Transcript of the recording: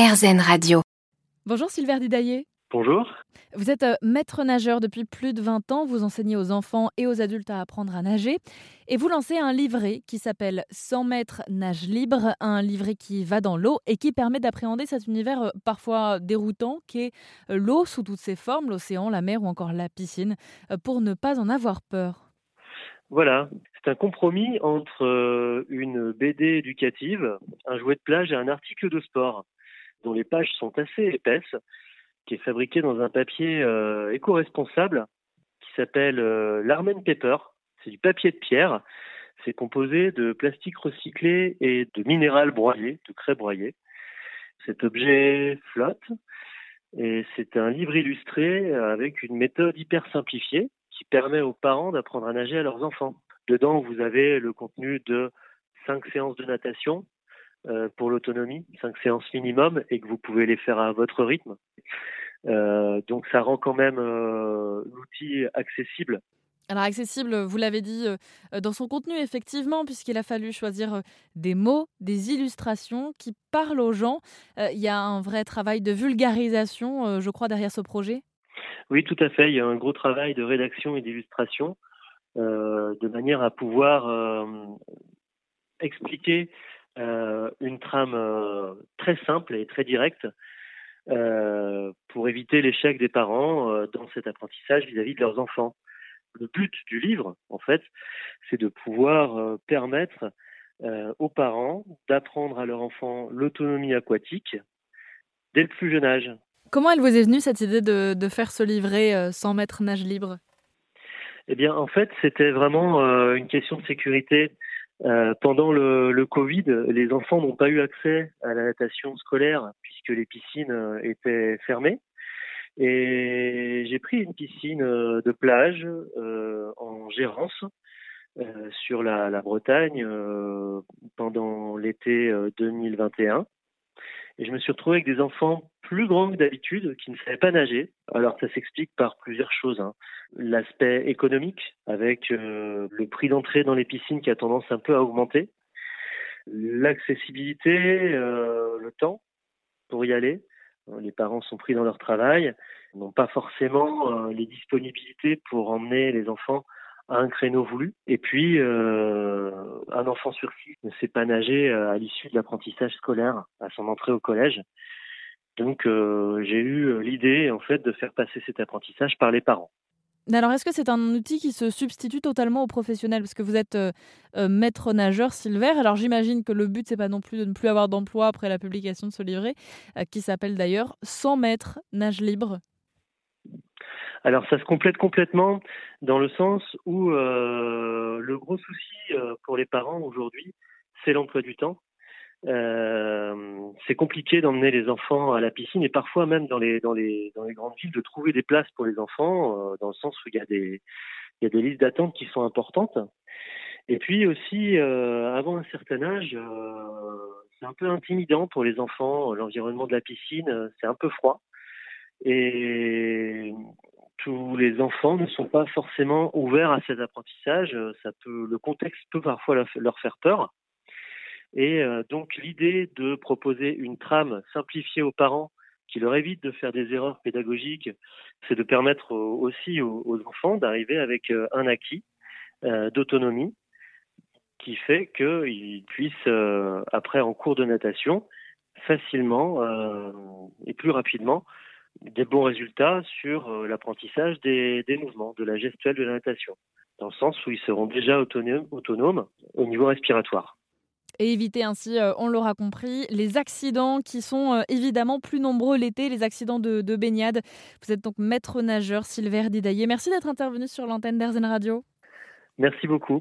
RZN Radio. Bonjour Sylvain Didaillé. Bonjour. Vous êtes euh, maître nageur depuis plus de 20 ans. Vous enseignez aux enfants et aux adultes à apprendre à nager. Et vous lancez un livret qui s'appelle 100 mètres nage libre. Un livret qui va dans l'eau et qui permet d'appréhender cet univers euh, parfois déroutant qu'est euh, l'eau sous toutes ses formes, l'océan, la mer ou encore la piscine, pour ne pas en avoir peur. Voilà, c'est un compromis entre une BD éducative, un jouet de plage et un article de sport dont les pages sont assez épaisses qui est fabriqué dans un papier euh, éco-responsable qui s'appelle euh, l'Armen Paper. C'est du papier de pierre. C'est composé de plastique recyclé et de minéral broyé, de craie broyée. Cet objet flotte et c'est un livre illustré avec une méthode hyper simplifiée qui permet aux parents d'apprendre à nager à leurs enfants. Dedans, vous avez le contenu de cinq séances de natation pour l'autonomie, cinq séances minimum, et que vous pouvez les faire à votre rythme. Euh, donc ça rend quand même euh, l'outil accessible. Alors accessible, vous l'avez dit euh, dans son contenu effectivement, puisqu'il a fallu choisir des mots, des illustrations qui parlent aux gens. Il y a un vrai travail de vulgarisation, je crois, derrière ce projet? Oui, tout à fait. Il y a un gros travail de rédaction et d'illustration, de manière à pouvoir expliquer une trame très simple et très directe euh, pour éviter l'échec des parents euh, dans cet apprentissage vis-à-vis de leurs enfants. Le but du livre, en fait, c'est de pouvoir euh, permettre aux parents d'apprendre à leur enfant l'autonomie aquatique dès le plus jeune âge. Comment elle vous est venue cette idée de, de faire ce livret sans mettre nage libre? Eh bien, en fait, c'était vraiment une question de sécurité. Euh, pendant le, le, Covid, les enfants n'ont pas eu accès à la natation scolaire puisque les piscines euh, étaient fermées. Et j'ai pris une piscine euh, de plage euh, en gérance euh, sur la, la Bretagne pendant l'été 2021. Et je me suis retrouvé avec des enfants plus grands que d'habitude qui ne savaient pas nager. Alors ça s'explique par plusieurs choses. Hein. L'aspect économique avec euh, le prix d'entrée dans les piscines qui a tendance un peu à augmenter. L'accessibilité, euh, le temps pour y aller. Les parents sont pris dans leur travail, n'ont pas forcément euh, les disponibilités pour emmener les enfants à un créneau voulu. Et puis, un enfant sur six ne sait pas nager à l'issue de l'apprentissage scolaire, à son entrée au collège. Donc, euh, j'ai eu l'idée, en fait, de faire passer cet apprentissage par les parents. Alors, est-ce que c'est un outil qui se substitue totalement aux professionnels? Parce que vous êtes maître nageur, Silver. Alors, j'imagine que le but, c'est pas non plus de ne plus avoir d'emploi après la publication de ce livret, qui s'appelle d'ailleurs 100 mètres nage libre. Alors ça se complète complètement dans le sens où euh, le gros souci euh, pour les parents aujourd'hui, c'est l'emploi du temps. Euh, c'est compliqué d'emmener les enfants à la piscine et parfois même dans les dans les dans les grandes villes de trouver des places pour les enfants dans le sens où il y a des il y a des listes d'attente qui sont importantes. Et puis aussi avant un certain âge, c'est un peu intimidant pour les enfants l'environnement de la piscine, c'est un peu froid. Et tous les enfants ne sont pas forcément ouverts à cet apprentissage. Ça peut, le contexte peut parfois leur faire peur. Et euh, donc l'idée de proposer une trame simplifiée aux parents qui leur évite de faire des erreurs pédagogiques, c'est de permettre aussi aux, enfants d'arriver avec euh, un acquis euh, d'autonomie qui fait qu'ils puissent, après en cours de natation, facilement et plus rapidement des bons résultats sur l'apprentissage des, mouvements, de la gestuelle de la natation, dans le sens où ils seront déjà autonomes au niveau respiratoire. Et éviter ainsi, euh, on l'aura compris, les accidents qui sont euh, évidemment plus nombreux l'été, les accidents de, de, baignade. Vous êtes donc maître nageur Sylvain Didaillé. Merci d'être intervenu sur l'antenne d'Airzen Radio. Merci beaucoup.